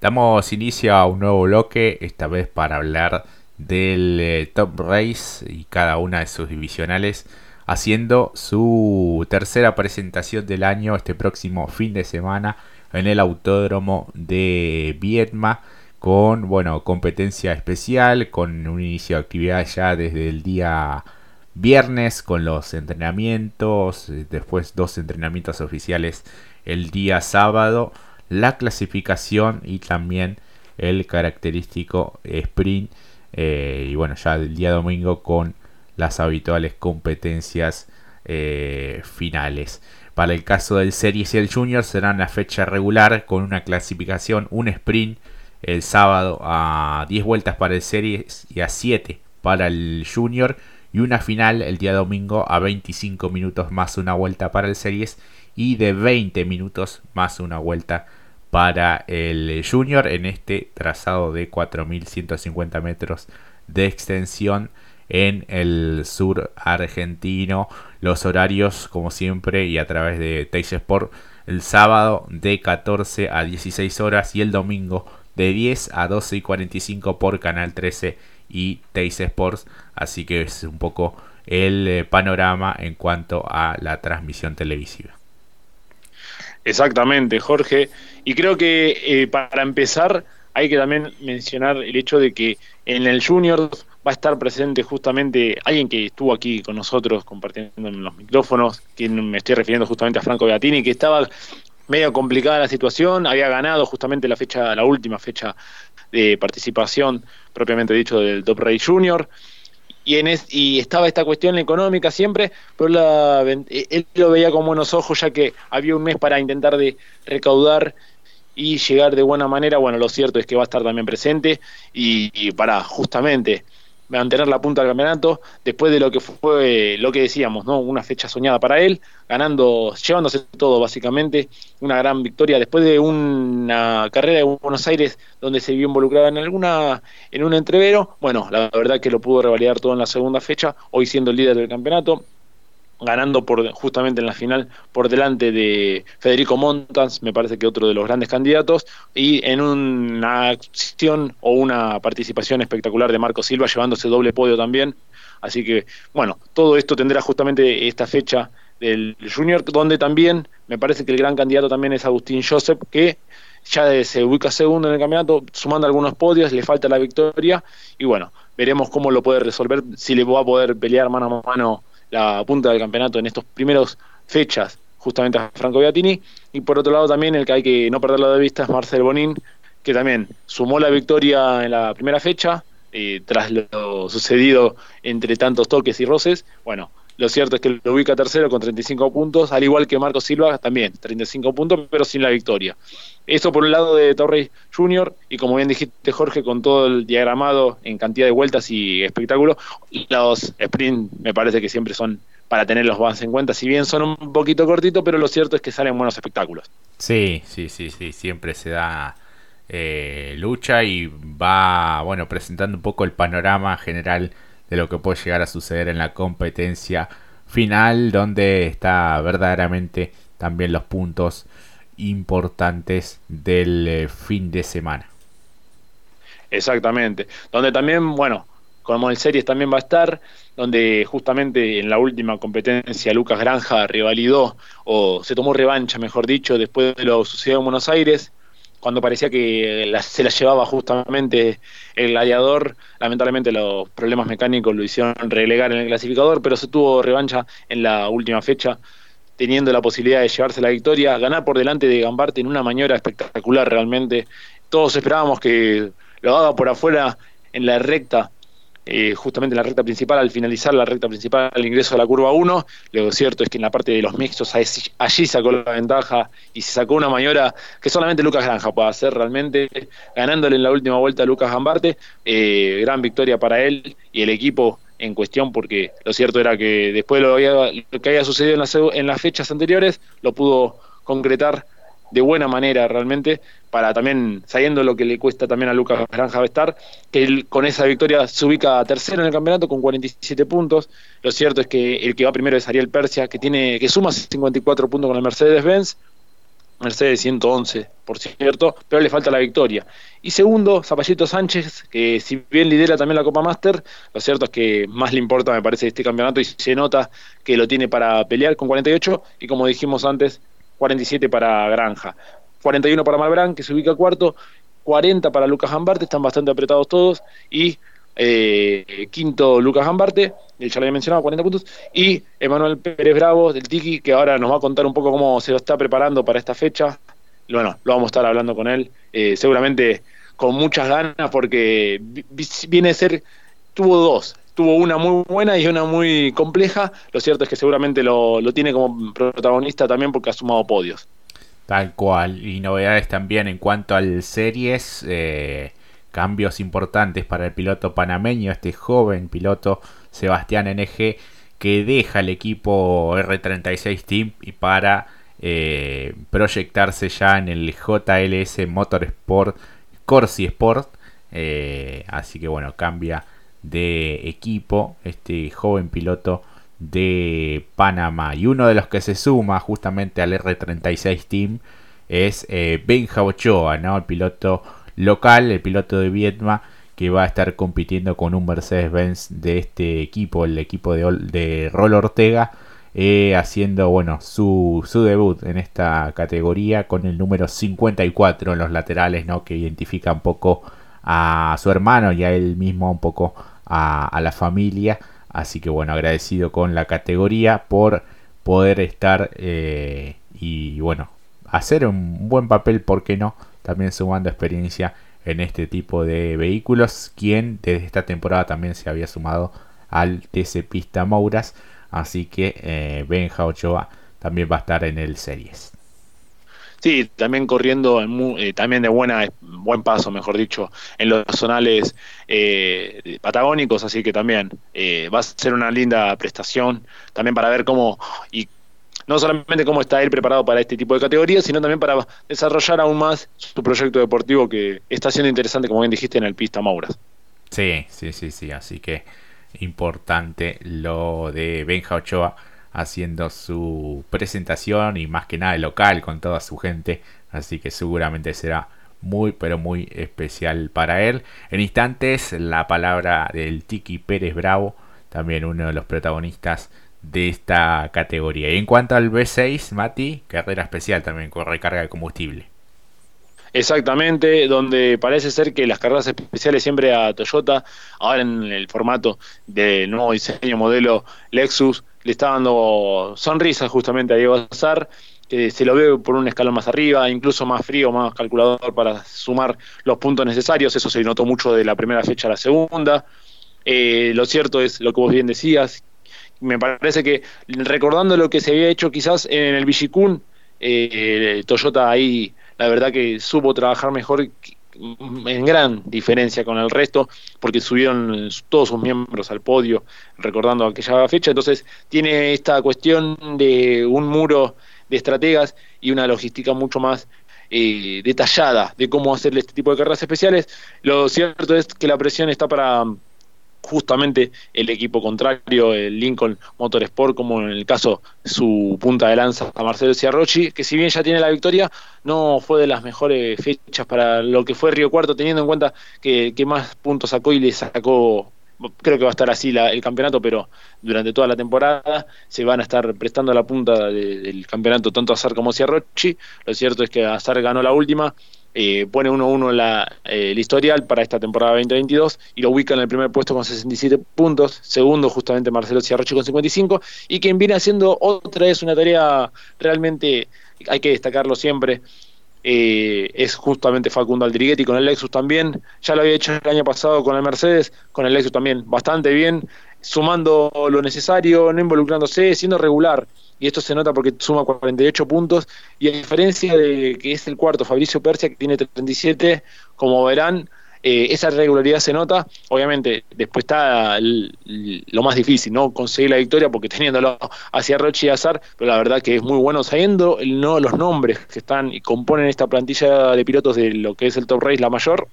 Damos inicio a un nuevo bloque, esta vez para hablar del eh, Top Race y cada una de sus divisionales, haciendo su tercera presentación del año este próximo fin de semana en el Autódromo de Vietma con bueno competencia especial con un inicio de actividad ya desde el día viernes con los entrenamientos eh, después dos entrenamientos oficiales el día sábado la clasificación y también el característico sprint. Eh, y bueno, ya el día domingo con las habituales competencias eh, finales. Para el caso del Series y el Junior será una fecha regular con una clasificación, un sprint el sábado a 10 vueltas para el Series y a 7 para el Junior y una final el día domingo a 25 minutos más una vuelta para el Series y de 20 minutos más una vuelta para el Junior en este trazado de 4.150 metros de extensión en el sur argentino. Los horarios, como siempre, y a través de Teis Sport, el sábado de 14 a 16 horas y el domingo de 10 a 12 y 45 por Canal 13 y Teis Sports. Así que es un poco el eh, panorama en cuanto a la transmisión televisiva. Exactamente, Jorge. Y creo que eh, para empezar hay que también mencionar el hecho de que en el Junior va a estar presente justamente alguien que estuvo aquí con nosotros compartiendo los micrófonos, que me estoy refiriendo justamente a Franco Beatini, que estaba medio complicada la situación, había ganado justamente la fecha, la última fecha de participación propiamente dicho del Top Race Junior y, en y estaba esta cuestión económica siempre, pero la, eh, él lo veía con buenos ojos ya que había un mes para intentar de recaudar y llegar de buena manera. Bueno, lo cierto es que va a estar también presente y para justamente mantener la punta del campeonato después de lo que fue lo que decíamos, ¿no? Una fecha soñada para él, ganando, llevándose todo básicamente, una gran victoria después de una carrera de Buenos Aires donde se vio involucrado en alguna en un entrevero. Bueno, la verdad que lo pudo revalidar todo en la segunda fecha, hoy siendo el líder del campeonato ganando por justamente en la final por delante de Federico Montans, me parece que otro de los grandes candidatos, y en una acción o una participación espectacular de Marco Silva llevándose doble podio también. Así que, bueno, todo esto tendrá justamente esta fecha del Junior, donde también me parece que el gran candidato también es Agustín Joseph, que ya se ubica segundo en el campeonato, sumando algunos podios, le falta la victoria, y bueno, veremos cómo lo puede resolver, si le va a poder pelear mano a mano la punta del campeonato en estos primeros fechas justamente a Franco Beatini y por otro lado también el que hay que no perderlo de vista es Marcel Bonin que también sumó la victoria en la primera fecha eh, tras lo sucedido entre tantos toques y roces. Bueno lo cierto es que lo ubica tercero con 35 puntos, al igual que Marco Silva también, 35 puntos, pero sin la victoria. Esto por el lado de Torrey Junior, y como bien dijiste Jorge, con todo el diagramado en cantidad de vueltas y espectáculos, los sprint me parece que siempre son para tenerlos más en cuenta, si bien son un poquito cortitos, pero lo cierto es que salen buenos espectáculos. Sí, sí, sí, sí, siempre se da eh, lucha y va, bueno, presentando un poco el panorama general de lo que puede llegar a suceder en la competencia final, donde está verdaderamente también los puntos importantes del eh, fin de semana. Exactamente, donde también, bueno, como el series también va a estar, donde justamente en la última competencia Lucas Granja revalidó o se tomó revancha, mejor dicho, después de lo sucedido en Buenos Aires, cuando parecía que se la llevaba justamente el gladiador, lamentablemente los problemas mecánicos lo hicieron relegar en el clasificador, pero se tuvo revancha en la última fecha, teniendo la posibilidad de llevarse la victoria, ganar por delante de Gambarte en una maniobra espectacular realmente. Todos esperábamos que lo haga por afuera en la recta eh, justamente en la recta principal, al finalizar la recta principal, al ingreso a la curva 1. Lo cierto es que en la parte de los mixtos allí sacó la ventaja y se sacó una maniobra que solamente Lucas Granja puede hacer realmente, ganándole en la última vuelta a Lucas Gambarte. Eh, gran victoria para él y el equipo en cuestión, porque lo cierto era que después de lo, que había sucedido en las, en las fechas anteriores, lo pudo concretar de buena manera realmente, para también, sabiendo lo que le cuesta también a Lucas Granja estar, que él con esa victoria se ubica tercero en el campeonato con 47 puntos. Lo cierto es que el que va primero es Ariel Persia, que tiene que suma 54 puntos con el Mercedes-Benz. Mercedes 111, por cierto, pero le falta la victoria. Y segundo, Zapallito Sánchez, que si bien lidera también la Copa Master, lo cierto es que más le importa, me parece, este campeonato y se nota que lo tiene para pelear con 48 y como dijimos antes, 47 para Granja. 41 para Malbrán, que se ubica cuarto, 40 para Lucas Ambarte, están bastante apretados todos, y eh, quinto Lucas Gambarte, ya lo había mencionado, 40 puntos, y Emanuel Pérez Bravo del Tiki, que ahora nos va a contar un poco cómo se lo está preparando para esta fecha. Bueno, lo vamos a estar hablando con él, eh, seguramente con muchas ganas, porque viene a ser, tuvo dos, tuvo una muy buena y una muy compleja, lo cierto es que seguramente lo, tiene como protagonista también porque ha sumado podios. Tal cual, y novedades también en cuanto al series. Eh, cambios importantes para el piloto panameño, este joven piloto Sebastián NG, que deja el equipo R36 Team y para eh, proyectarse ya en el JLS Motorsport Corsi Sport. Eh, así que bueno, cambia de equipo este joven piloto de Panamá. Y uno de los que se suma justamente al R36 Team es eh, Benja Ochoa, ¿no? el piloto local, el piloto de Vietma, que va a estar compitiendo con un Mercedes-Benz de este equipo, el equipo de, de Rol Ortega, eh, haciendo bueno su, su, debut en esta categoría con el número 54 en los laterales, ¿no? que identifica un poco a su hermano y a él mismo, un poco a, la familia. Así que bueno, agradecido con la categoría por poder estar eh, y bueno, hacer un buen papel, ¿por qué no? también sumando experiencia en este tipo de vehículos, quien desde esta temporada también se había sumado al TC Pista Mouras, así que eh, Benja Ochoa también va a estar en el Series. Sí, también corriendo eh, también de buena buen paso, mejor dicho, en los zonales eh, patagónicos, así que también va a ser una linda prestación, también para ver cómo y no solamente cómo está él preparado para este tipo de categorías, sino también para desarrollar aún más su proyecto deportivo que está siendo interesante, como bien dijiste, en el Pista Mauras. Sí, sí, sí, sí, así que importante lo de Benja Ochoa haciendo su presentación y más que nada local con toda su gente, así que seguramente será muy pero muy especial para él. En instantes la palabra del Tiki Pérez Bravo, también uno de los protagonistas de esta categoría. Y en cuanto al B6, Mati, carrera especial también con recarga de combustible. Exactamente, donde parece ser que las carreras especiales siempre a Toyota, ahora en el formato del nuevo diseño modelo Lexus, le está dando sonrisas justamente a Diego Azar, que se lo ve por un escalón más arriba, incluso más frío, más calculador para sumar los puntos necesarios, eso se notó mucho de la primera fecha a la segunda. Eh, lo cierto es lo que vos bien decías, me parece que recordando lo que se había hecho quizás en el Vigicún, eh, Toyota ahí la verdad que supo trabajar mejor en gran diferencia con el resto, porque subieron todos sus miembros al podio, recordando aquella fecha, entonces tiene esta cuestión de un muro de estrategas y una logística mucho más eh, detallada de cómo hacerle este tipo de carreras especiales. Lo cierto es que la presión está para justamente el equipo contrario, el Lincoln Motorsport, como en el caso su punta de lanza a Marcelo Ciarrochi, que si bien ya tiene la victoria, no fue de las mejores fechas para lo que fue Río Cuarto, teniendo en cuenta que, más puntos sacó y le sacó creo que va a estar así el campeonato, pero durante toda la temporada se van a estar prestando la punta del campeonato tanto Azar como Ciarrochi. Lo cierto es que Azar ganó la última eh, pone 1-1 la, eh, el historial para esta temporada 2022 y lo ubica en el primer puesto con 67 puntos, segundo justamente Marcelo Ciarrochi con 55 y quien viene haciendo otra vez una tarea realmente, hay que destacarlo siempre, eh, es justamente Facundo Aldriguetti con el Lexus también, ya lo había hecho el año pasado con el Mercedes, con el Lexus también bastante bien, sumando lo necesario, no involucrándose, siendo regular y esto se nota porque suma 48 puntos, y a diferencia de que es el cuarto Fabricio Persia, que tiene 37, como verán, eh, esa regularidad se nota, obviamente después está lo más difícil, ¿no? Conseguir la victoria porque teniéndolo hacia Roche y Azar, pero la verdad que es muy bueno, sabiendo no, los nombres que están y componen esta plantilla de pilotos de lo que es el Top Race, la mayor,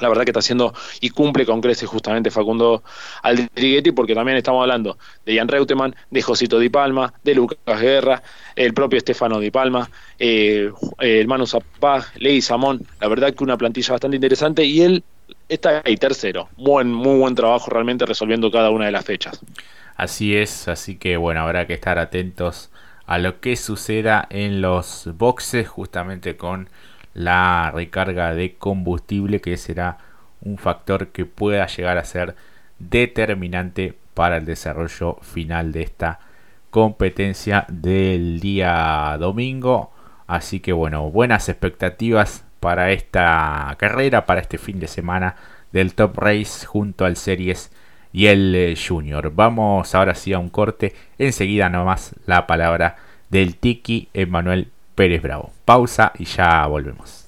la verdad que está haciendo y cumple con creces justamente Facundo Aldriguetti, porque también estamos hablando de Jan Reutemann, de Josito Di Palma, de Lucas Guerra, el propio Estefano Di Palma, eh, el Manu Zapag, Ley Samón, la verdad que una plantilla bastante interesante y él está ahí tercero, buen, muy buen trabajo realmente resolviendo cada una de las fechas. Así es, así que bueno, habrá que estar atentos a lo que suceda en los boxes justamente con la recarga de combustible que será un factor que pueda llegar a ser determinante para el desarrollo final de esta competencia del día domingo. Así que bueno, buenas expectativas para esta carrera, para este fin de semana del Top Race junto al Series y el eh, Junior. Vamos ahora sí a un corte. Enseguida nomás la palabra del Tiki Emanuel Pérez Bravo. Pausa y ya volvemos.